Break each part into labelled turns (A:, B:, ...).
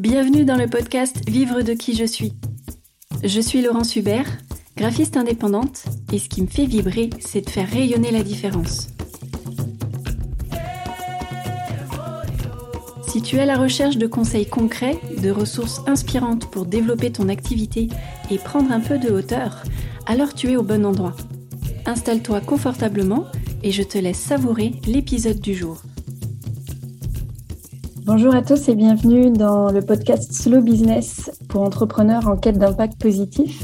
A: Bienvenue dans le podcast Vivre de qui je suis. Je suis Laurence Hubert, graphiste indépendante, et ce qui me fait vibrer, c'est de faire rayonner la différence. Si tu es à la recherche de conseils concrets, de ressources inspirantes pour développer ton activité et prendre un peu de hauteur, alors tu es au bon endroit. Installe-toi confortablement et je te laisse savourer l'épisode du jour. Bonjour à tous et bienvenue dans le podcast Slow Business pour entrepreneurs en quête d'impact positif.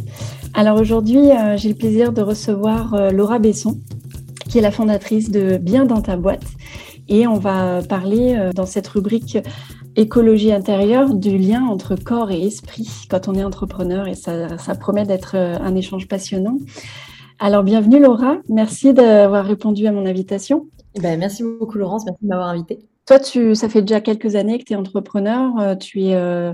A: Alors aujourd'hui, euh, j'ai le plaisir de recevoir euh, Laura Besson, qui est la fondatrice de Bien dans ta boîte. Et on va parler euh, dans cette rubrique écologie intérieure du lien entre corps et esprit quand on est entrepreneur et ça, promet d'être un échange passionnant. Alors bienvenue Laura, merci d'avoir répondu à mon invitation.
B: Eh ben, merci beaucoup Laurence, merci de m'avoir invitée.
A: Toi, tu, ça fait déjà quelques années que tu es entrepreneur. Euh, tu es, euh,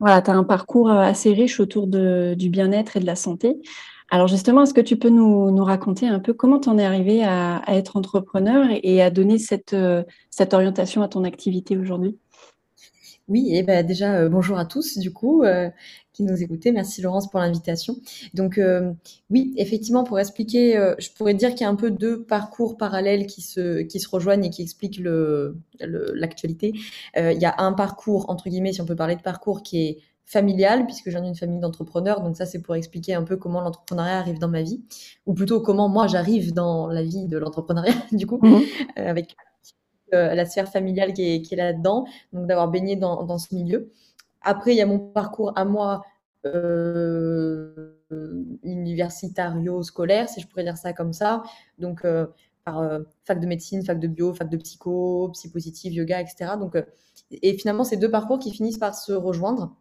A: voilà, as un parcours euh, assez riche autour du bien-être et de la santé. Alors justement, est-ce que tu peux nous, raconter un peu comment tu en es arrivé à, être entrepreneur et, à donner cette, cette orientation à ton activité aujourd'hui?
B: Oui, et ben déjà bonjour à tous du coup qui nous écoutez. Merci Laurence pour l'invitation. Donc euh, oui, effectivement, pour expliquer, euh, je pourrais dire qu'il y a un peu deux parcours parallèles qui se, qui se rejoignent et qui expliquent l'actualité. Le, euh, il y a un parcours, entre guillemets, si on peut parler de parcours, qui est familial, puisque j'ai une famille d'entrepreneurs. Donc ça, c'est pour expliquer un peu comment l'entrepreneuriat arrive dans ma vie, ou plutôt comment moi j'arrive dans la vie de l'entrepreneuriat, du coup, mmh. avec la sphère familiale qui est, qui est là-dedans, donc d'avoir baigné dans, ce milieu. Après, il y a mon parcours à moi euh, universitario-scolaire, si je pourrais dire ça comme ça. Donc, euh, par euh, fac de médecine, fac de bio, fac de psycho, psy positive, yoga, etc. Donc, et finalement, ces deux parcours qui finissent par se rejoindre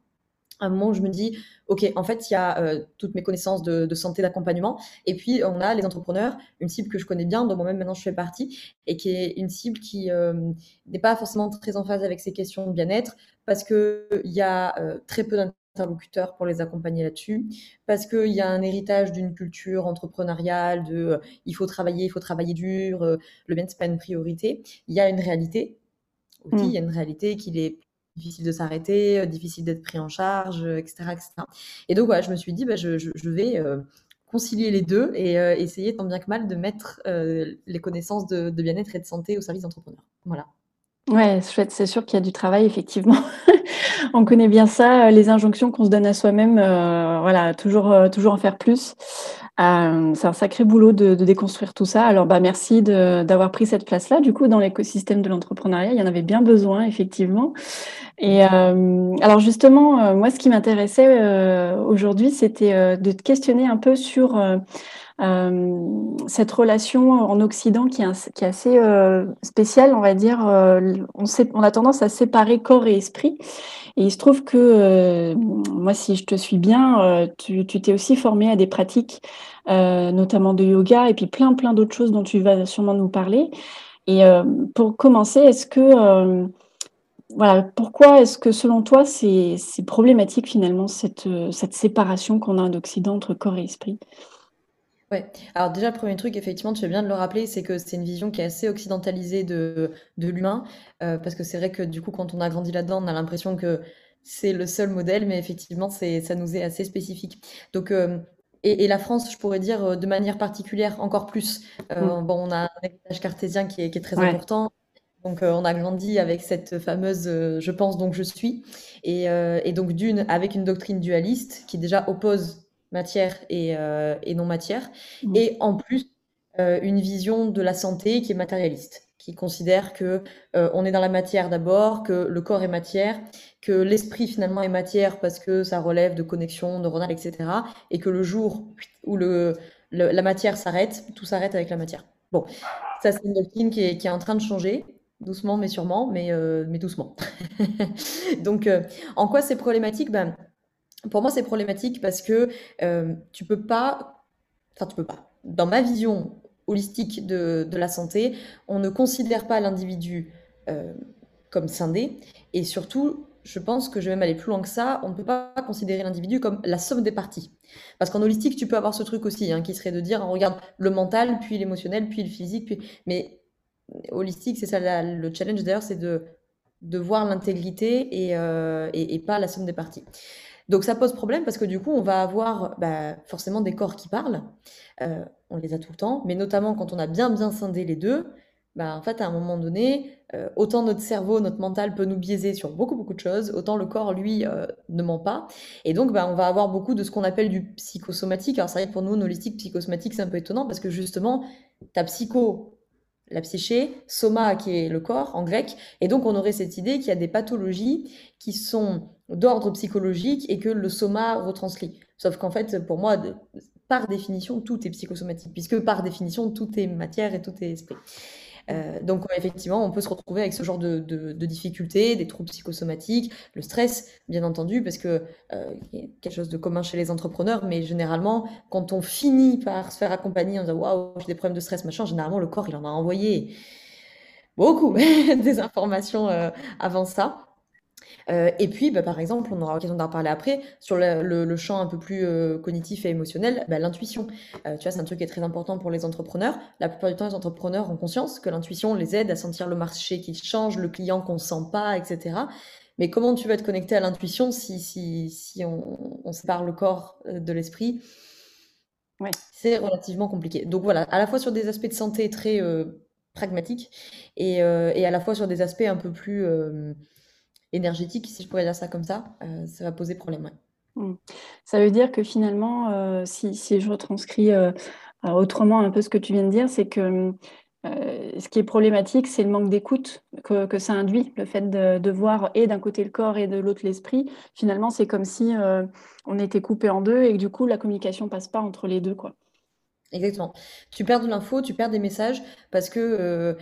B: un moment où je me dis, OK, en fait, il y a euh, toutes mes connaissances de, santé, d'accompagnement, et puis on a les entrepreneurs, une cible que je connais bien, dont moi-même maintenant je fais partie, et qui est une cible qui euh, n'est pas forcément très en phase avec ces questions de bien-être, parce qu'il y a euh, très peu d'interlocuteurs pour les accompagner là-dessus, parce qu'il y a un héritage d'une culture entrepreneuriale, de il faut travailler, il faut travailler dur, le bien, c'est pas une priorité. Il y a une réalité, aussi, il y a une réalité qu'il est difficile de s'arrêter, euh, difficile d'être pris en charge, etc., euh, etc. Et donc, voilà, je me suis dit, bah, je, vais euh, concilier les deux et essayer tant bien que mal de mettre les connaissances de, de bien-être et de santé au service d'entrepreneurs. Voilà.
A: Ouais, chouette, c'est sûr qu'il y a du travail, effectivement. On connaît bien ça, les injonctions qu'on se donne à soi-même, voilà, toujours, toujours en faire plus. Euh, c'est un sacré boulot de, de, déconstruire tout ça. Alors, bah, merci d'avoir pris cette place-là. Du coup, dans l'écosystème de l'entrepreneuriat, il y en avait bien besoin, effectivement. Et euh, alors, justement, euh, moi, ce qui m'intéressait euh, aujourd'hui, c'était euh, de te questionner un peu sur cette relation en Occident qui est, assez spéciale, on va dire. on, a tendance à séparer corps et esprit. Et il se trouve que euh, moi, si je te suis bien, euh, tu t'es aussi formé à des pratiques, euh, notamment de yoga, et puis plein, plein d'autres choses dont tu vas sûrement nous parler. Et pour commencer, est-ce que voilà, pourquoi est-ce que selon toi, c'est problématique finalement cette, séparation qu'on a d'Occident entre corps et esprit?
B: Ouais. Alors déjà, le premier truc, effectivement, tu fais bien de le rappeler, c'est que c'est une vision qui est assez occidentalisée de, de l'humain, euh, parce que c'est vrai que du coup, quand on a grandi là-dedans, on a l'impression que c'est le seul modèle, mais effectivement, c'est, ça nous est assez spécifique. Donc, euh, et, et, la France, je pourrais dire euh, de manière particulière encore plus. Mm. Bon, on a un héritage cartésien qui est, qui est très important. Donc, on a grandi avec cette fameuse je pense donc je suis. Et, et donc, d'une, avec une doctrine dualiste qui déjà oppose matière et, euh, et non matière. Mmh. Et en plus, euh, une vision de la santé qui est matérialiste, qui considère que euh, on est dans la matière d'abord, que le corps est matière, que l'esprit finalement est matière parce que ça relève de connexions neuronales, etc. Et que le jour où le, la matière s'arrête, tout s'arrête avec la matière. Bon, ça c'est une doctrine qui est, qui est en train de changer doucement mais sûrement, mais, mais doucement. Donc, en quoi c'est problématique? Ben, pour moi, c'est problématique parce que euh, tu peux pas, enfin tu peux pas. Dans ma vision holistique de, la santé, on ne considère pas l'individu euh, comme scindé et surtout, je pense que je vais même aller plus loin que ça, on ne peut pas considérer l'individu comme la somme des parties. Parce qu'en holistique, tu peux avoir ce truc aussi, hein, qui serait de dire, on regarde le mental, puis l'émotionnel, puis le physique, mais holistique, c'est ça le challenge d'ailleurs, c'est de voir l'intégrité et, et, pas la somme des parties. Donc ça pose problème parce que du coup, on va avoir bah, forcément des corps qui parlent. on les a tout le temps, mais notamment quand on a bien bien scindé les deux, bah, en fait, à un moment donné, euh, autant notre cerveau, notre mental peut nous biaiser sur beaucoup, beaucoup de choses, autant le corps, lui, euh, ne ment pas. Et donc, bah, on va avoir beaucoup de ce qu'on appelle du psychosomatique. Alors, c'est vrai que pour nous, holistique, psychosomatique, c'est un peu étonnant parce que justement, ta psycho, la psyché, soma, qui est le corps en grec, et donc on aurait cette idée qu'il y a des pathologies qui sont d'ordre psychologique et que le soma retranscrit. Sauf qu'en fait, pour moi, par définition, tout est psychosomatique, puisque par définition, tout est matière et tout est esprit. Euh, donc effectivement, on peut se retrouver avec ce genre de, difficultés, des troubles psychosomatiques, le stress, bien entendu, parce que euh, y a quelque chose de commun chez les entrepreneurs, mais généralement, quand on finit par se faire accompagner en disant waouh, j'ai des problèmes de stress, machin, généralement le corps il en a envoyé beaucoup des informations euh, avant ça. Euh, et puis, bah, par exemple, on aura l'occasion d'en parler après, sur le, champ un peu plus euh, cognitif et émotionnel, bah, l'intuition. Euh, tu vois, c'est un truc qui est très important pour les entrepreneurs. La plupart du temps, les entrepreneurs ont conscience que l'intuition les aide à sentir le marché qui change, le client qu'on ne sent pas, etc. Mais comment tu vas être connecté à l'intuition si, si, si on, sépare le corps de l'esprit? Ouais. C'est relativement compliqué. Donc voilà, à la fois sur des aspects de santé très pragmatiques et, et, à la fois sur des aspects un peu plus énergétique, si je pourrais dire ça comme ça, euh, ça va poser problème.
A: Mmh. Ça veut dire que finalement, euh, si, je retranscris euh, autrement un peu ce que tu viens de dire, c'est que ce qui est problématique, c'est le manque d'écoute que, ça induit, le fait de, voir et d'un côté le corps et de l'autre l'esprit. Finalement, c'est comme si on était coupé en deux et que du coup, la communication passe pas entre les deux. Quoi.
B: Exactement. Tu perds de l'info, tu perds des messages parce que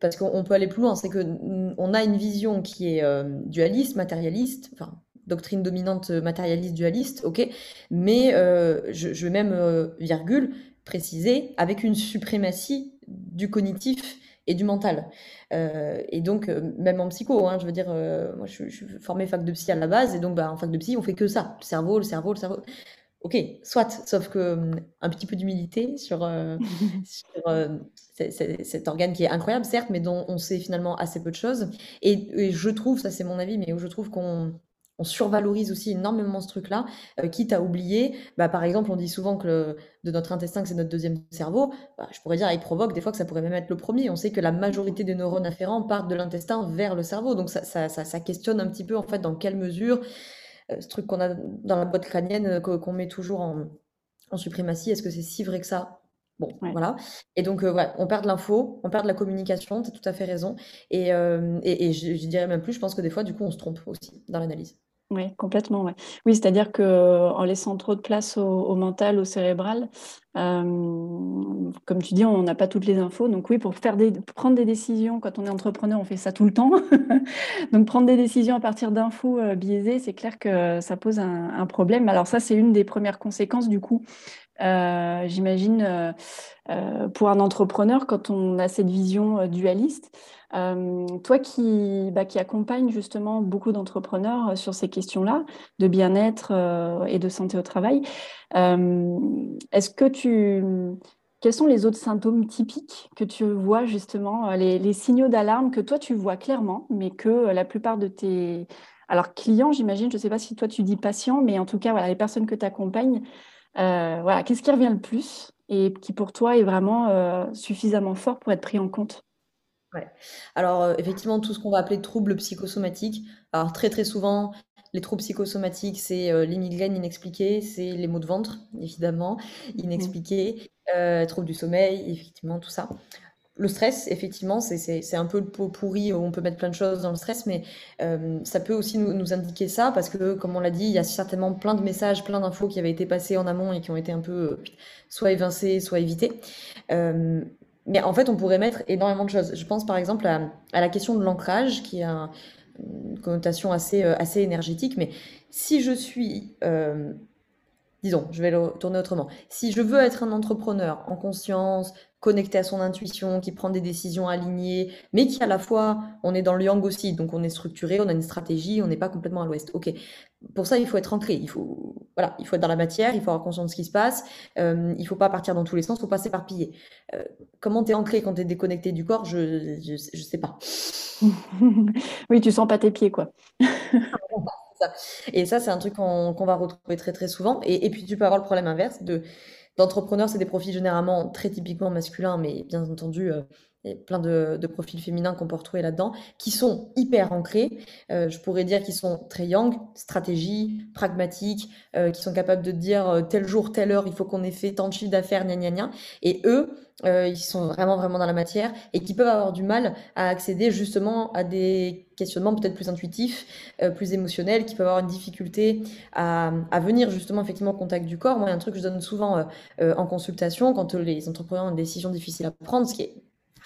B: parce qu'on peut aller plus loin, c'est qu'on a une vision qui est euh, dualiste, matérialiste, enfin, doctrine dominante matérialiste, dualiste, ok, mais euh, je, vais même, euh, virgule, préciser, avec une suprématie du cognitif et du mental. et donc, même en psycho, hein, je veux dire, moi je, suis formée fac de psy à la base, et donc bah, en fac de psy, on fait que ça, le cerveau, le cerveau, le cerveau. Ok, soit, sauf que hum, un petit peu d'humilité sur, euh, euh, cet organe qui est incroyable, certes, mais dont on sait finalement assez peu de choses. Et, je trouve, ça c'est mon avis, mais je trouve qu'on survalorise aussi énormément ce truc-là, euh, quitte à oublier, bah, par exemple, on dit souvent que de notre intestin que c'est notre deuxième cerveau, bah, je pourrais dire, il provoque des fois que ça pourrait même être le premier. On sait que la majorité des neurones afférents partent de l'intestin vers le cerveau, donc ça, ça, ça questionne un petit peu en fait dans quelle mesure ce truc qu'on a dans la boîte crânienne euh, qu'on met toujours en, suprématie, est-ce que c'est si vrai que ça? Bon, voilà. Et donc, euh, on perd de l'info, on perd de la communication, tu as tout à fait raison. Et, et, je, dirais même plus, je pense que des fois, du coup, on se trompe aussi dans l'analyse.
A: Oui, complètement. Oui, c'est-à-dire qu'en laissant trop de place au, mental, au cérébral, comme tu dis, on n'a pas toutes les infos. Donc oui, pour faire des, prendre des décisions, quand on est entrepreneur, on fait ça tout le temps. donc prendre des décisions à partir d'infos biaisées, c'est clair que ça pose un, problème. Alors ça, c'est une des premières conséquences du coup. J'imagine pour un entrepreneur, quand on a cette vision dualiste, euh, toi qui, bah, accompagne justement beaucoup d'entrepreneurs euh, sur ces questions-là, de bien-être euh, et de santé au travail, est-ce que tu... Quels sont les autres symptômes typiques que tu vois justement, les, signaux d'alarme que toi tu vois clairement, mais que la plupart de tes alors clients, j'imagine, je ne sais pas si toi tu dis patients, mais en tout cas, voilà, les personnes que tu accompagnes, voilà, qu'est-ce qui revient le plus et qui pour toi est vraiment suffisamment fort pour être pris en compte?
B: Ouais. Alors, euh, effectivement, tout ce qu'on va appeler troubles psychosomatiques. Alors, très, très souvent, les troubles psychosomatiques, c'est euh, les migraines inexpliquées, c'est les maux de ventre, évidemment, inexpliqués, euh, troubles du sommeil, effectivement, tout ça. Le stress, effectivement, c'est un peu le pot pourri, on peut mettre plein de choses dans le stress, mais ça peut aussi nous, indiquer ça, parce que, comme on l'a dit, il y a certainement plein de messages, plein d'infos qui avaient été passées en amont et qui ont été un peu soit évincés, soit évités. Mais en fait, on pourrait mettre énormément de choses. Je pense par exemple à, la question de l'ancrage, qui a une connotation assez, euh, énergétique. Mais si je suis euh, disons, je vais le tourner autrement. Si je veux être un entrepreneur en conscience, connecté à son intuition, qui prend des décisions alignées, mais qui à la fois, on est dans le yang aussi, donc on est structuré, on a une stratégie, on n'est pas complètement à l'ouest. Ok, pour ça, il faut être ancré, il faut, voilà, il faut être dans la matière, il faut avoir conscience de ce qui se passe, euh, il faut pas partir dans tous les sens, il faut pas s'éparpiller. Euh, comment tu es ancré quand tu es déconnecté du corps, je, je, sais pas.
A: oui, tu sens pas tes pieds, quoi.
B: Et ça, c'est un truc qu'on va retrouver très très souvent. Et, puis tu peux avoir le problème inverse de d'entrepreneurs, c'est des profils généralement très typiquement masculins, mais bien entendu, euh, a plein de, profils féminins qu'on peut retrouver là-dedans, qui sont hyper ancrés. Euh, je pourrais dire qu'ils sont très young, stratégie, pragmatiques, euh, qui sont capables de dire tel jour, telle heure, il faut qu'on ait fait tant de chiffres d'affaires, gna gna gna. Et eux, ils sont vraiment vraiment dans la matière et qui peuvent avoir du mal à accéder justement à des questionnements peut-être plus intuitifs, plus émotionnels, qui peuvent avoir une difficulté à, à, venir justement effectivement au contact du corps. Moi, il y a un truc que je donne souvent en consultation quand les entrepreneurs ont une décision difficile à prendre, ce qui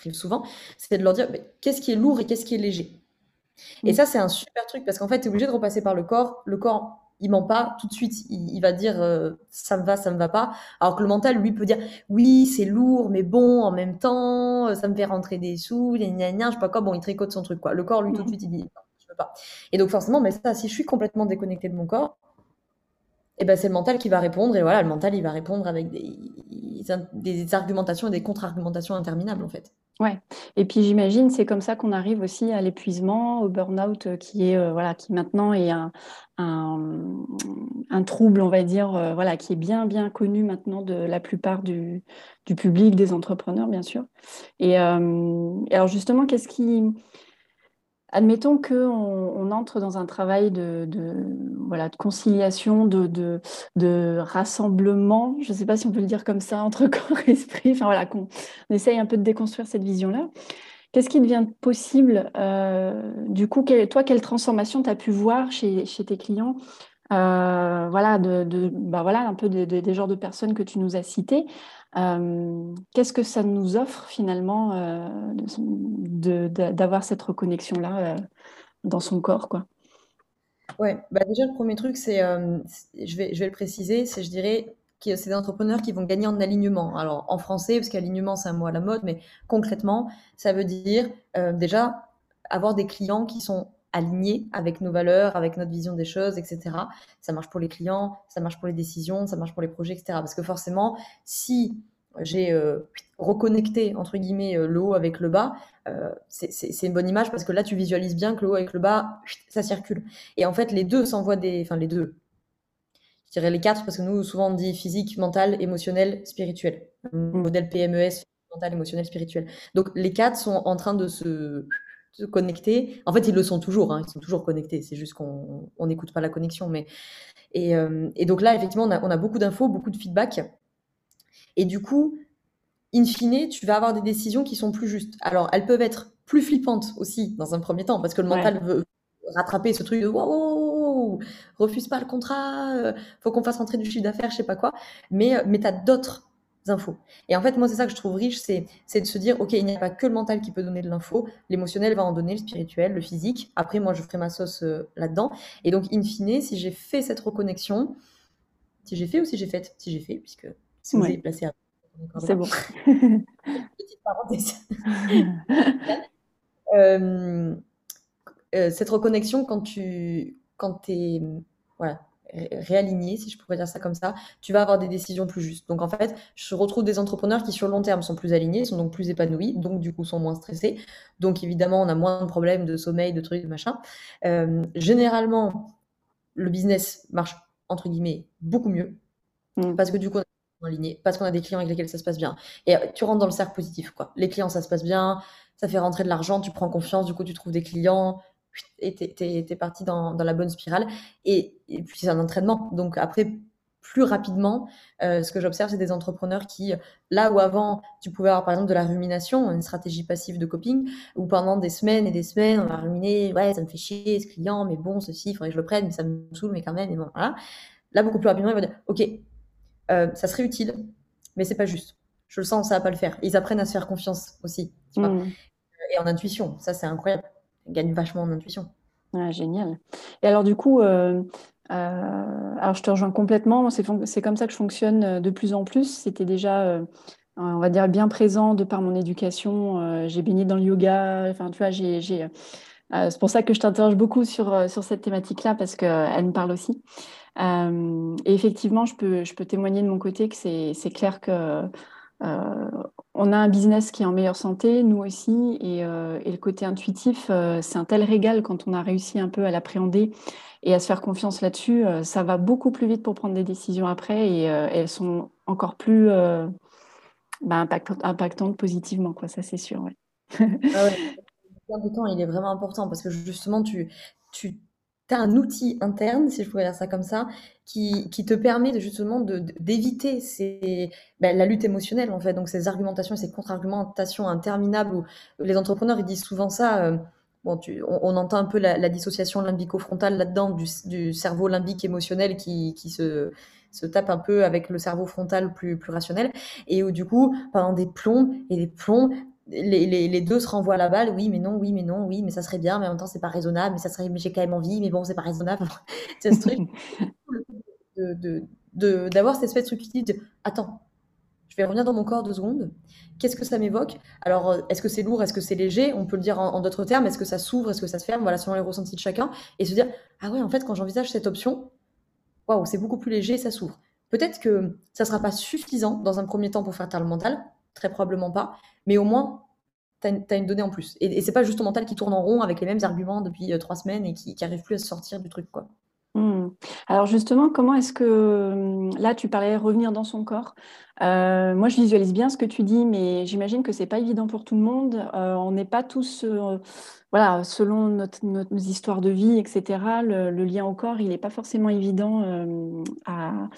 B: arrive souvent, c'est de leur dire qu'est-ce qui est lourd et qu'est-ce qui est léger. Et mmh. ça, c'est un super truc parce qu'en fait, tu es obligé de repasser par le corps. Le corps, il ment pas tout de suite. Il, va dire euh, ça me va, ça me va pas. Alors que le mental, lui, peut dire oui, c'est lourd, mais bon, en même temps, euh, ça me fait rentrer des sous, gna gna gna, je sais pas quoi. Bon, il tricote son truc, quoi. Le corps, lui, tout de mmh. suite, il dit non, je veux pas. Et donc, forcément, mais ça, si je suis complètement déconnecté de mon corps, et eh ben c'est le mental qui va répondre. Et voilà, le mental, il va répondre avec des, des argumentations et des contre-argumentations interminables, en fait.
A: Ouais. Et puis j'imagine, c'est comme ça qu'on arrive aussi à l'épuisement, au burn-out, euh, qui est euh, voilà, qui maintenant est un, un, trouble, on va dire, euh, voilà, qui est bien bien connu maintenant de la plupart du, du public, des entrepreneurs, bien sûr. Et, alors justement, qu'est-ce qui Admettons qu'on on entre dans un travail de, voilà, de conciliation, de, de, rassemblement, je ne sais pas si on peut le dire comme ça, entre corps et esprit, enfin voilà, qu'on essaye un peu de déconstruire cette vision-là. Qu'est-ce qui devient possible euh, Du coup, toi, quelle transformation tu as pu voir chez, chez tes clients euh, voilà, de, bah voilà, un peu des genres de personnes que tu nous as citées. Euh, qu'est-ce que ça nous offre finalement euh, d'avoir cette reconnexion-là dans son corps quoi?
B: Ouais, bah déjà le premier truc, c'est, je, vais, je vais le préciser, c'est je dirais que c'est des entrepreneurs qui vont gagner en alignement. Alors en français, parce qu'alignement c'est un mot à la mode, mais concrètement, ça veut dire déjà avoir des clients qui sont alignés avec nos valeurs, avec notre vision des choses, etc. Ça marche pour les clients, ça marche pour les décisions, ça marche pour les projets, etc. Parce que forcément, si j'ai euh, reconnecté entre guillemets euh, le haut avec le bas, euh, c'est une bonne image parce que là tu visualises bien que le haut avec le bas, ça circule. Et en fait, les deux s'envoient des, enfin les deux. Je dirais les quatre parce que nous souvent on dit physique, mental, émotionnel, spirituel. Modèle PMES, mental, émotionnel, spirituel. Donc les quatre sont en train de se se connecter. En fait, ils le sont toujours, hein, ils sont toujours connectés. C'est juste qu'on n'écoute pas la connexion. Mais... Et, euh, et donc là, effectivement, on a, on a beaucoup d'infos, beaucoup de feedback. Et du coup, in fine, tu vas avoir des décisions qui sont plus justes. Alors, elles peuvent être plus flippantes aussi, dans un premier temps, parce que le mental veut rattraper ce truc de wow, refuse pas le contrat, euh, faut qu'on fasse rentrer du chiffre d'affaires, je sais pas quoi. Mais, mais tu as d'autres infos. Et en fait, moi, c'est ça que je trouve riche, c'est, de se dire, OK, il n'y a pas que le mental qui peut donner de l'info, l'émotionnel va en donner, le spirituel, le physique. Après, moi, je ferai ma sauce euh, là-dedans. Et donc, in fine, si j'ai fait cette reconnexion, si j'ai fait ou si j'ai fait, si j'ai fait, puisque si vous avez placé à...
A: C'est bon.
B: Petite parenthèse. Euh, euh, cette reconnexion, quand tu quand es, voilà, réaligné, si je pourrais dire ça comme ça, tu vas avoir des décisions plus justes. Donc en fait, je retrouve des entrepreneurs qui sur le long terme sont plus alignés, sont donc plus épanouis, donc du coup sont moins stressés. Donc évidemment, on a moins de problèmes de sommeil, de trucs, de machin. Euh, généralement, le business marche entre guillemets beaucoup mieux mm. parce que du coup, on parce qu'on a des clients avec lesquels ça se passe bien. Et euh, tu rentres dans le cercle positif, quoi. Les clients, ça se passe bien, ça fait rentrer de l'argent, tu prends confiance, du coup, tu trouves des clients, et t'es es, parti dans, dans, la bonne spirale. Et, et puis c'est un entraînement. Donc après, plus rapidement, euh, ce que j'observe, c'est des entrepreneurs qui, là où avant, tu pouvais avoir par exemple de la rumination, une stratégie passive de coping, où pendant des semaines et des semaines, on va ruminer, ouais, ça me fait chier ce client, mais bon, ceci, il faudrait que je le prenne, mais ça me saoule, mais quand même, et bon, voilà. Là, beaucoup plus rapidement, ils vont dire, ok, euh, ça serait utile, mais c'est pas juste. Je le sens, ça va pas le faire. Ils apprennent à se faire confiance aussi, tu vois. Mmh. Et en intuition, ça c'est incroyable gagne vachement en intuition.
A: Ah, génial. Et alors du coup, euh, alors je te rejoins complètement, c'est comme ça que je fonctionne de plus en plus. C'était déjà, on va dire, bien présent de par mon éducation. j'ai baigné dans le yoga, enfin, tu vois, euh, c'est pour ça que je t'interroge beaucoup sur, euh, sur cette thématique-là, parce qu'elle euh, me parle aussi. et effectivement, je peux, je peux témoigner de mon côté que c'est clair que on a un business qui est en meilleure santé, nous aussi, et, et le côté intuitif, c'est un tel régal quand on a réussi un peu à l'appréhender et à se faire confiance là-dessus. ça va beaucoup plus vite pour prendre des décisions après et, elles sont encore plus bah, impactantes, positivement, quoi, ça c'est sûr. Ouais.
B: Ah ouais de temps, il est vraiment important parce que justement, tu, tu un outil interne, si je pourrais dire ça comme ça, qui, qui te permet de, justement d'éviter ces, ben, la lutte émotionnelle, en fait. Donc, ces argumentations ces contre-argumentations interminables où les entrepreneurs, ils disent souvent ça. Euh, bon, tu, on, entend un peu la, dissociation limbico-frontale là-dedans, du, du, cerveau limbique émotionnel qui, qui se, se tape un peu avec le cerveau frontal plus, plus rationnel, et où du coup, pendant des plombs et des plombs, les, deux se renvoient la balle, oui, mais non, oui, mais non, oui, mais ça serait bien, mais en même temps, c'est pas raisonnable, mais ça serait, mais j'ai quand même envie, mais bon, c'est pas raisonnable. c'est ce truc? De, d'avoir cette espèce de truc qui dit, attends, je vais revenir dans mon corps deux secondes. Qu'est-ce que ça m'évoque? Alors, euh, est-ce que c'est lourd? Est-ce que c'est léger? On peut le dire en, d'autres termes. Est-ce que ça s'ouvre? Est-ce que ça se ferme? Voilà, selon les ressentis de chacun. Et se dire, ah ouais, en fait, quand j'envisage cette option, waouh, c'est beaucoup plus léger, ça s'ouvre. Peut-être que ça sera pas suffisant dans un premier temps pour faire taire le mental, très probablement pas, mais au moins, tu as, une donnée en plus. Et, et c'est pas juste ton mental qui tourne en rond avec les mêmes arguments depuis euh, trois semaines et qui n'arrive plus à se sortir du truc. quoi.
A: Mmh. Alors justement, comment est-ce que mmh, là tu parlais revenir dans son corps euh, Moi, je visualise bien ce que tu dis, mais j'imagine que c'est pas évident pour tout le monde. Euh, on n'est pas tous, voilà, selon notre, nos histoires de vie, etc. Le, le, lien au corps, il n'est pas forcément évident à,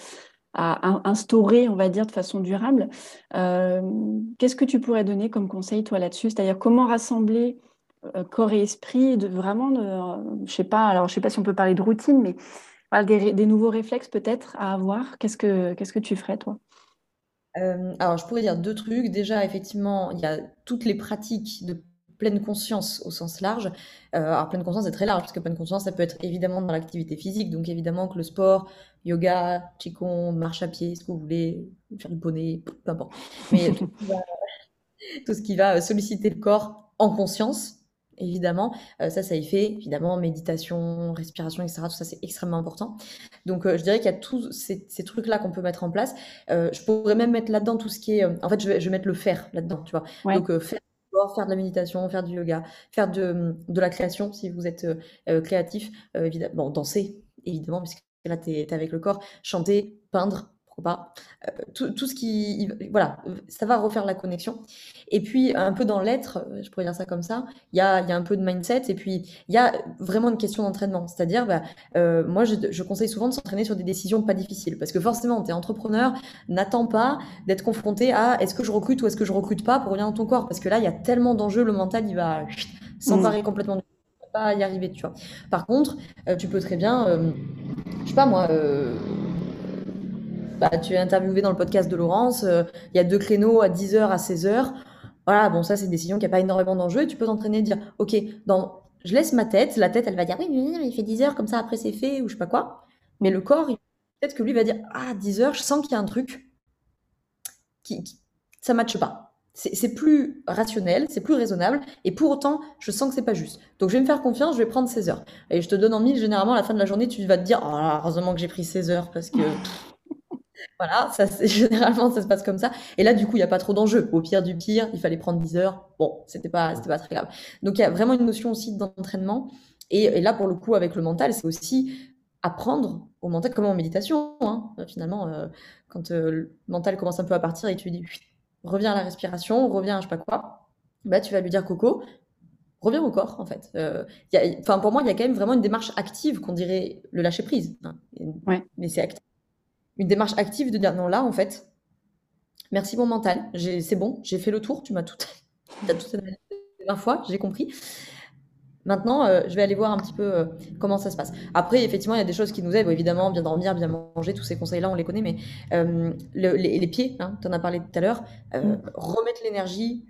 A: instaurer, on va dire, de façon durable. Euh, qu'est-ce que tu pourrais donner comme conseil, toi, là-dessus? C'est-à-dire comment rassembler euh, corps et esprit, de vraiment, de, je sais pas, alors je sais pas si on peut parler de routine, mais des, nouveaux réflexes peut-être à avoir. Qu'est-ce que, qu'est-ce que tu ferais, toi?
B: Euh, alors, je pourrais dire deux trucs. Déjà, effectivement, il y a toutes les pratiques de pleine conscience au sens large. Euh, alors pleine conscience est très large parce que pleine conscience ça peut être évidemment dans l'activité physique, donc évidemment que le sport, yoga, qigong, marche à pied, ce que vous voulez, faire du poney, peu importe. Mais tout ce qui va solliciter le corps en conscience, évidemment. Euh, ça, ça y fait, évidemment, méditation, respiration, etc. Tout ça, c'est extrêmement important. Donc, euh, je dirais qu'il y a tous ces, trucs-là qu'on peut mettre en place. je pourrais même mettre là-dedans tout ce qui est... en fait, je vais, je vais mettre le faire là-dedans, tu vois. Donc, faire faire de la méditation, faire du yoga, faire de, la création si vous êtes euh, euh, créatif, euh, évidemment, bon, danser, évidemment, puisque là, tu es, avec le corps, chanter, peindre, pas. Euh, tout, ce qui. Voilà, ça va refaire la connexion. Et puis, un peu dans l'être, je pourrais dire ça comme ça, il y a, y a, un peu de mindset et puis il y a vraiment une question d'entraînement. C'est-à-dire, bah, euh, moi, je, conseille souvent de s'entraîner sur des décisions pas difficiles. Parce que forcément, tu es entrepreneur, n'attends pas d'être confronté à est-ce que je recrute ou est-ce que je recrute pas pour rien dans ton corps. Parce que là, il y a tellement d'enjeux, le mental, il va s'emparer mmh. complètement pas y arriver, tu vois. Par contre, euh, tu peux très bien, je sais pas moi, bah, tu es interviewé dans le podcast de Laurence, euh, il y a deux créneaux à 10h, à 16h. Voilà, bon, ça, c'est une décision qui n'a pas énormément d'enjeux. Tu peux t'entraîner et dire, OK, je laisse ma tête, la tête, elle va dire, oui, il fait 10 heures, comme ça, après, c'est fait, ou je sais pas quoi. Mais le corps, peut-être que lui va dire, ah, 10 heures, je sens qu'il y a un truc qui, ça ne matche pas. C'est plus rationnel, c'est plus raisonnable, et pour autant, je sens que c'est pas juste. Donc je vais me faire confiance, je vais prendre 16 heures. Et je te donne en mille, généralement, à la fin de la journée, tu vas te dire, oh heureusement que j'ai pris 16 heures, parce que voilà, ça, généralement, ça se passe comme ça. Et là, du coup, il n'y a pas trop d'enjeux. Au pire du pire, il fallait prendre 10 heures. Bon, c'était pas, c'était pas très grave. Donc, il y a vraiment une notion aussi d'entraînement. Et, là, pour le coup, avec le mental, c'est aussi apprendre au mental, comme en méditation. Hein. Finalement, euh, quand euh, le mental commence un peu à partir et tu lui dis, reviens à la respiration, reviens à je sais pas quoi, bah, tu vas lui dire, Coco, reviens au corps, en fait. Euh, enfin, pour moi, il y a quand même vraiment une démarche active qu'on dirait le lâcher prise. Hein. Mais c'est actif une démarche active de dire non, là, en fait, merci mon mental, c'est bon, j'ai fait le tour, tu m'as tout, as tout analysé 20 fois, j'ai compris. Maintenant, euh, je vais aller voir un petit peu euh, comment ça se passe. Après, effectivement, il y a des choses qui nous aident. évidemment, bien dormir, bien manger, tous ces conseils-là, on les connaît. Mais euh, les, pieds, hein, tu en as parlé tout à l'heure, mm. remettre l'énergie.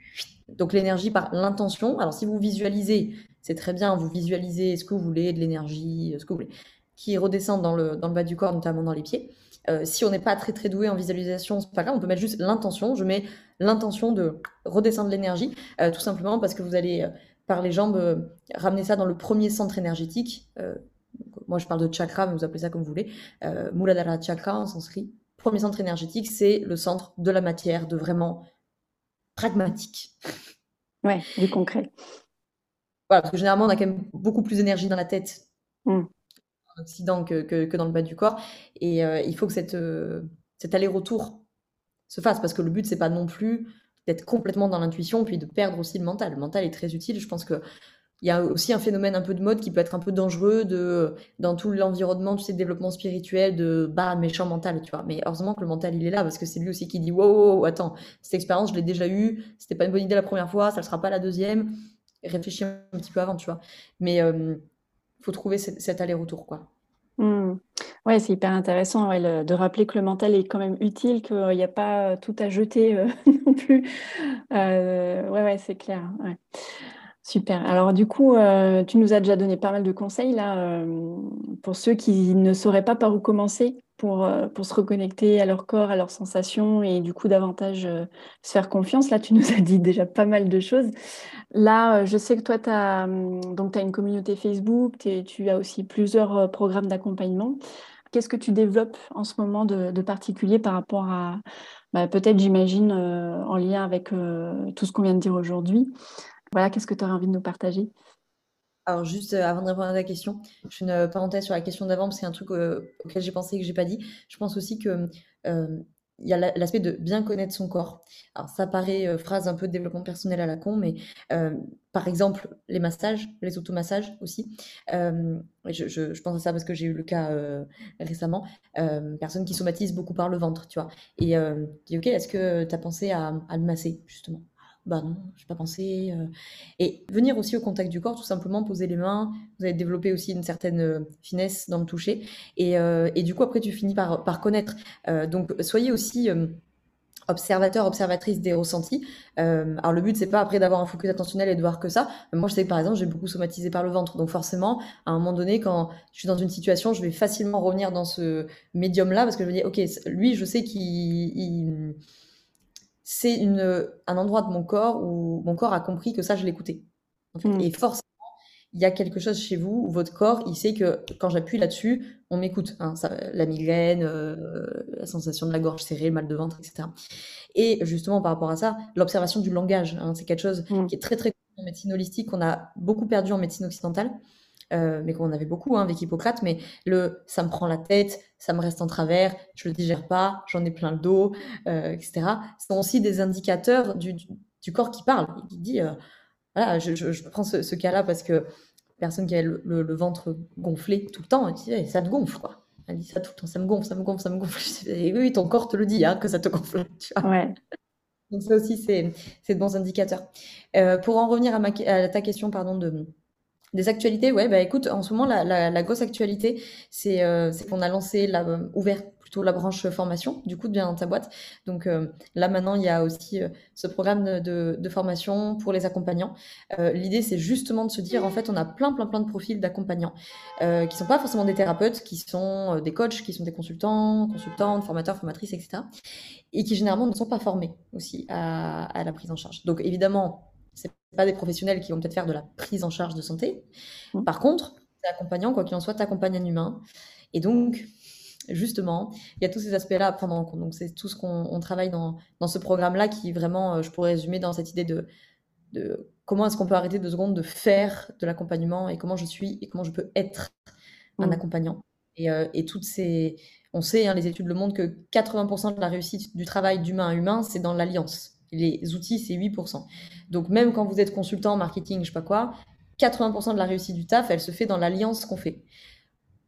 B: Donc l'énergie par l'intention. Alors si vous visualisez, c'est très bien, vous visualisez ce que vous voulez, de l'énergie, ce que vous voulez. qui redescend dans le, dans le bas du corps, notamment dans les pieds. Euh, si on n'est pas très très doué en visualisation, c'est pas grave, on peut mettre juste l'intention. Je mets l'intention de redescendre l'énergie, euh, tout simplement parce que vous allez, euh, par les jambes, ramener ça dans le premier centre énergétique. moi, je parle de chakra, mais vous appelez ça comme vous voulez. Muladhara chakra en sanskrit. Premier centre énergétique, c'est le centre de la matière, de vraiment pragmatique.
A: Ouais, du concret.
B: Voilà, parce que généralement, on a quand même beaucoup plus d'énergie dans la tête.
A: Mmh.
B: Occident que, que, dans le bas du corps. Et euh, il faut que cette, euh, cet aller-retour se fasse, parce que le but, c'est pas non plus d'être complètement dans l'intuition, puis de perdre aussi le mental. Le mental est très utile. Je pense que il y a aussi un phénomène un peu de mode qui peut être un peu dangereux de, dans tout l'environnement, tu sais, développement spirituel, de bah, méchant mental, tu vois. Mais heureusement que le mental, il est là, parce que c'est lui aussi qui dit wow, attends, cette expérience, je l'ai déjà eue, c'était pas une bonne idée la première fois, ça ne sera pas la deuxième. Réfléchis un petit peu avant, tu vois. Mais euh, faut trouver cet, aller-retour, quoi.
A: Mmh. Ouais, c'est hyper intéressant de rappeler que le mental est quand même utile, qu'il n'y a pas tout à jeter euh, non plus. Euh, ouais, ouais, c'est clair. Super. Alors du coup, euh, tu nous as déjà donné pas mal de conseils là pour ceux qui ne sauraient pas par où commencer pour, euh, pour se reconnecter à leur corps, à leurs sensations et du coup davantage euh, se faire confiance. Là, tu nous as dit déjà pas mal de choses. Là, euh, je sais que toi, tu as, hum, une communauté Facebook, tu as aussi plusieurs programmes d'accompagnement. Qu'est-ce que tu développes en ce moment de, particulier par rapport à, bah, peut-être, j'imagine, en lien avec tout ce qu'on vient de dire aujourd'hui? Voilà, qu'est-ce que tu aurais envie de nous partager?
B: Alors juste euh, avant de répondre à ta question, je fais une parenthèse sur la question d'avant parce que c'est un truc euh, auquel j'ai pensé et que j'ai pas dit. Je pense aussi que euh, y a l'aspect de bien connaître son corps. Alors ça paraît phrase un peu de développement personnel à la con, mais par exemple les massages, les automassages aussi. Je, pense à ça parce que j'ai eu le cas récemment, personne qui somatise beaucoup par le ventre, tu vois. Et dis ok, est-ce que tu as pensé à, à le masser justement? Bah non, j'ai pas pensé. Euh. Et venir aussi au contact du corps, tout simplement poser les mains. Vous allez développer aussi une certaine euh, finesse dans le toucher. Et, euh, et du coup, après, tu finis par, par connaître. donc, soyez aussi observateur, observatrice des ressentis. alors le but c'est pas après d'avoir un focus attentionnel et de voir que ça. Moi je sais que par exemple j'ai beaucoup somatisé par le ventre, donc forcément à un moment donné quand je suis dans une situation, je vais facilement revenir dans ce médium là parce que je me dis ok lui je sais qu'il c'est un endroit de mon corps où mon corps a compris que ça, je l'écoutais. Hmm. Et forcément, il y a quelque chose chez vous où votre corps, il sait que quand j'appuie là-dessus, on m'écoute. Hein, la migraine, euh, la sensation de la gorge serrée, le mal de ventre, etc. Et justement, par rapport à ça, l'observation du langage, hein, c'est quelque chose hmm. qui est très, très en médecine holistique, qu'on a beaucoup perdu en médecine occidentale. Euh, mais qu'on avait beaucoup hein, avec Hippocrate, mais le ça me prend la tête, ça me reste en travers, je le digère pas, j'en ai plein le dos, euh, etc. sont aussi des indicateurs du, du, corps qui parle, qui dit, euh, voilà, je, je, prends ce, cas-là parce que personne qui a le, ventre gonflé tout le temps, elle dit, eh, ça te gonfle, quoi. Elle dit ça tout le temps, ça me gonfle, ça me gonfle, ça me gonfle. Et oui, ton corps te le dit, hein, que ça te gonfle. Tu vois.
A: Ouais.
B: Donc ça aussi, c'est de bons indicateurs. pour en revenir à, ma, à ta question, pardon, de des actualités, ouais, bah écoute, en ce moment, la, la, grosse actualité, euh, c'est qu'on a lancé, la, euh, ouvert plutôt la branche formation, du coup, bien dans ta boîte. Donc euh, là, maintenant, il y a aussi ce programme de, de, formation pour les accompagnants. L'idée, c'est justement de se dire, en fait, on a plein, plein, plein de profils d'accompagnants qui sont pas forcément des thérapeutes, qui sont des coachs, qui sont des consultants, consultantes, formateurs, formatrices, etc. Et qui généralement ne sont pas formés aussi à, à la prise en charge. Donc évidemment, c'est pas des professionnels qui vont peut-être faire de la prise en charge de santé. Mmh. Par contre, accompagnant, quoi qu'il en soit, t'accompagne un humain. Et donc, justement, il y a tous ces aspects-là à prendre en compte. Donc, c'est tout ce qu'on travaille dans, dans ce programme-là qui vraiment, euh, je pourrais résumer dans cette idée de, de comment est-ce qu'on peut arrêter deux secondes de faire de l'accompagnement et comment je suis et comment je peux être un mmh. accompagnant. Et, euh, et, toutes ces. On sait, hein, les études le montrent que 80% de la réussite du travail d'humain à humain, c'est dans l'alliance. Les outils, c'est 8%. Donc même quand vous êtes consultant, marketing, je sais pas quoi, 80% de la réussite du taf, elle se fait dans l'alliance qu'on fait.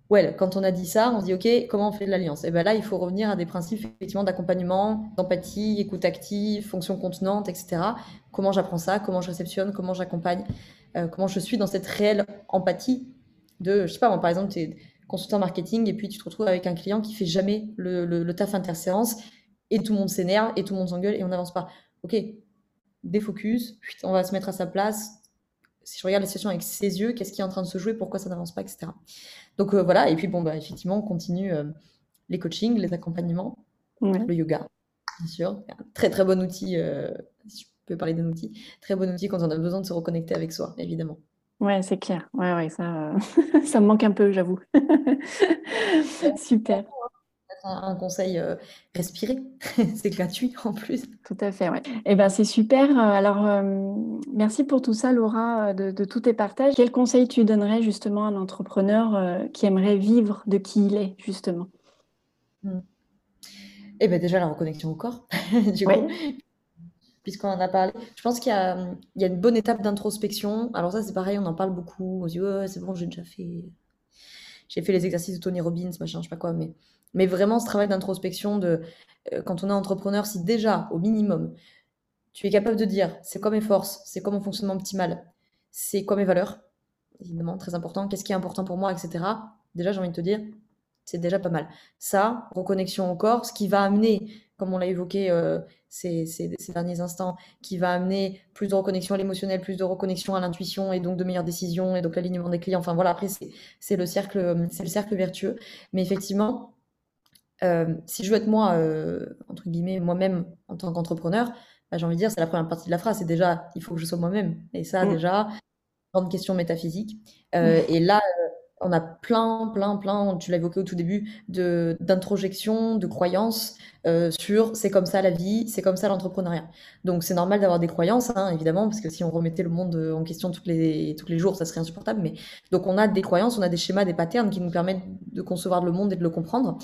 B: Ouais, quand on a dit ça, on se dit ok, comment on fait de l'alliance? Et bien là, il faut revenir à des principes effectivement d'accompagnement, d'empathie, écoute active, fonction contenante, etc. Comment j'apprends ça? Comment je réceptionne? Comment j'accompagne? Euh, Comment je suis dans cette réelle empathie de, je sais pas, par exemple, tu es consultant marketing et puis tu te retrouves avec un client qui fait jamais le, le taf interséance et tout le monde s'énerve et tout le monde s'engueule et on n'avance pas ok, défocus, on va se mettre à sa place, si je regarde la situation avec ses yeux, qu'est-ce qui est en train de se jouer, pourquoi ça n'avance pas, etc. Donc voilà, et puis bon, bah, effectivement, on continue les coachings, les accompagnements, le yoga, bien sûr. Un très très bon outil, si je peux parler d'un outil, très bon outil quand on a besoin de se reconnecter avec soi, évidemment.
A: Ouais, c'est clair. Ouais, ouais, ça, ça me manque un peu, j'avoue. Super
B: un, conseil euh, respirer, c'est gratuit en plus.
A: Tout à fait, ouais. Et eh ben c'est super. Euh, alors euh, merci pour tout ça, Laura, de, tous tes partages. Quel conseil tu donnerais justement à un entrepreneur qui aimerait vivre de qui il est justement?
B: Hmm. Eh ben déjà la reconnexion au corps, du coup, puisqu'on en a parlé. Je pense qu'il y, a, une bonne étape d'introspection. Alors ça, c'est pareil, on en parle beaucoup. On se dit, c'est bon, j'ai déjà fait, j'ai fait les exercices de Tony Robbins, machin, je sais pas quoi, mais mais vraiment, ce travail d'introspection de euh, quand on est entrepreneur, si déjà, au minimum, tu es capable de dire c'est quoi mes forces, c'est quoi mon fonctionnement optimal, c'est quoi mes valeurs, évidemment, très important, qu'est-ce qui est important pour moi, etc. Déjà, j'ai envie de te dire, c'est déjà pas mal. Ça, reconnexion au corps, ce qui va amener, comme on l'a évoqué euh, ces, derniers instants, qui va amener plus de reconnexion à l'émotionnel, plus de reconnexion à l'intuition et donc de meilleures décisions et donc l'alignement des clients. Enfin voilà, après, c'est le, cercle, le cercle vertueux. Mais effectivement, euh, si je veux être moi, euh, entre guillemets, moi-même en tant qu'entrepreneur, bah, j'ai envie de dire, c'est la première partie de la phrase, c'est déjà, il faut que je sois moi-même. Et ça, mmh. déjà, grande question métaphysique. Euh, mmh. Et là, on a plein, plein, plein, tu l'as évoqué au tout début, d'introjections, de, croyances sur c'est comme ça la vie, c'est comme ça l'entrepreneuriat. Donc c'est normal d'avoir des croyances, hein, évidemment, parce que si on remettait le monde en question tous les, tous les jours, ça serait insupportable. Mais donc on a des croyances, on a des schémas, des patterns qui nous permettent de concevoir le monde et de le comprendre.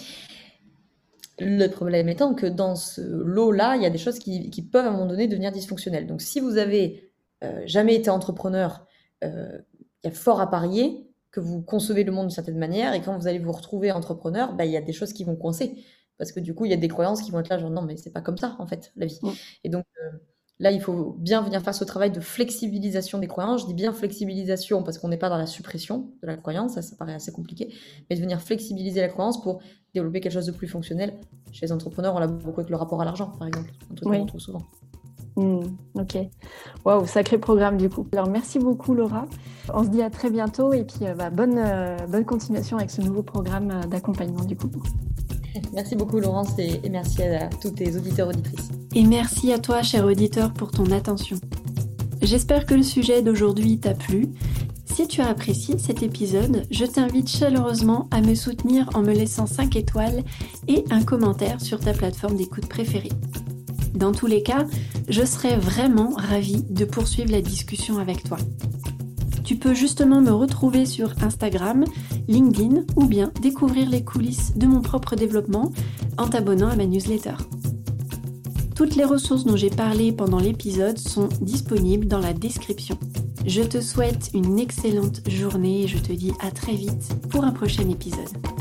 B: Le problème étant que dans ce lot-là, il y a des choses qui, peuvent à un moment donné devenir dysfonctionnelles. Donc si vous avez euh, jamais été entrepreneur, euh, il y a fort à parier que vous concevez le monde d'une certaine manière et quand vous allez vous retrouver entrepreneur, bah, il y a des choses qui vont coincer. Parce que du coup, il y a des croyances qui vont être là, genre non, mais c'est pas comme ça en fait, la vie. Et donc, euh, Là, il faut bien venir faire ce travail de flexibilisation des croyances. Je dis bien flexibilisation parce qu'on n'est pas dans la suppression de la croyance, ça, ça paraît assez compliqué, mais de venir flexibiliser la croyance pour développer quelque chose de plus fonctionnel. Chez les entrepreneurs, on l'a beaucoup avec le rapport à l'argent, par exemple, un truc qu'on trouve souvent.
A: Hmm, ok. Waouh, sacré programme du coup. Alors merci beaucoup Laura. On se dit à très bientôt et puis euh, bah, bonne, euh, bonne continuation avec ce nouveau programme euh, d'accompagnement du coup.
B: Merci beaucoup Laurence et, merci à, tous tes auditeurs auditrices.
C: Et merci à toi cher auditeur pour ton attention. J'espère que le sujet d'aujourd'hui t'a plu. Si tu as apprécié cet épisode, je t'invite chaleureusement à me soutenir en me laissant 5 étoiles et un commentaire sur ta plateforme d'écoute préférée. Dans tous les cas, je serais vraiment ravie de poursuivre la discussion avec toi. Tu peux justement me retrouver sur Instagram, LinkedIn ou bien découvrir les coulisses de mon propre développement en t'abonnant à ma newsletter. Toutes les ressources dont j'ai parlé pendant l'épisode sont disponibles dans la description. Je te souhaite une excellente journée et je te dis à très vite pour un prochain épisode.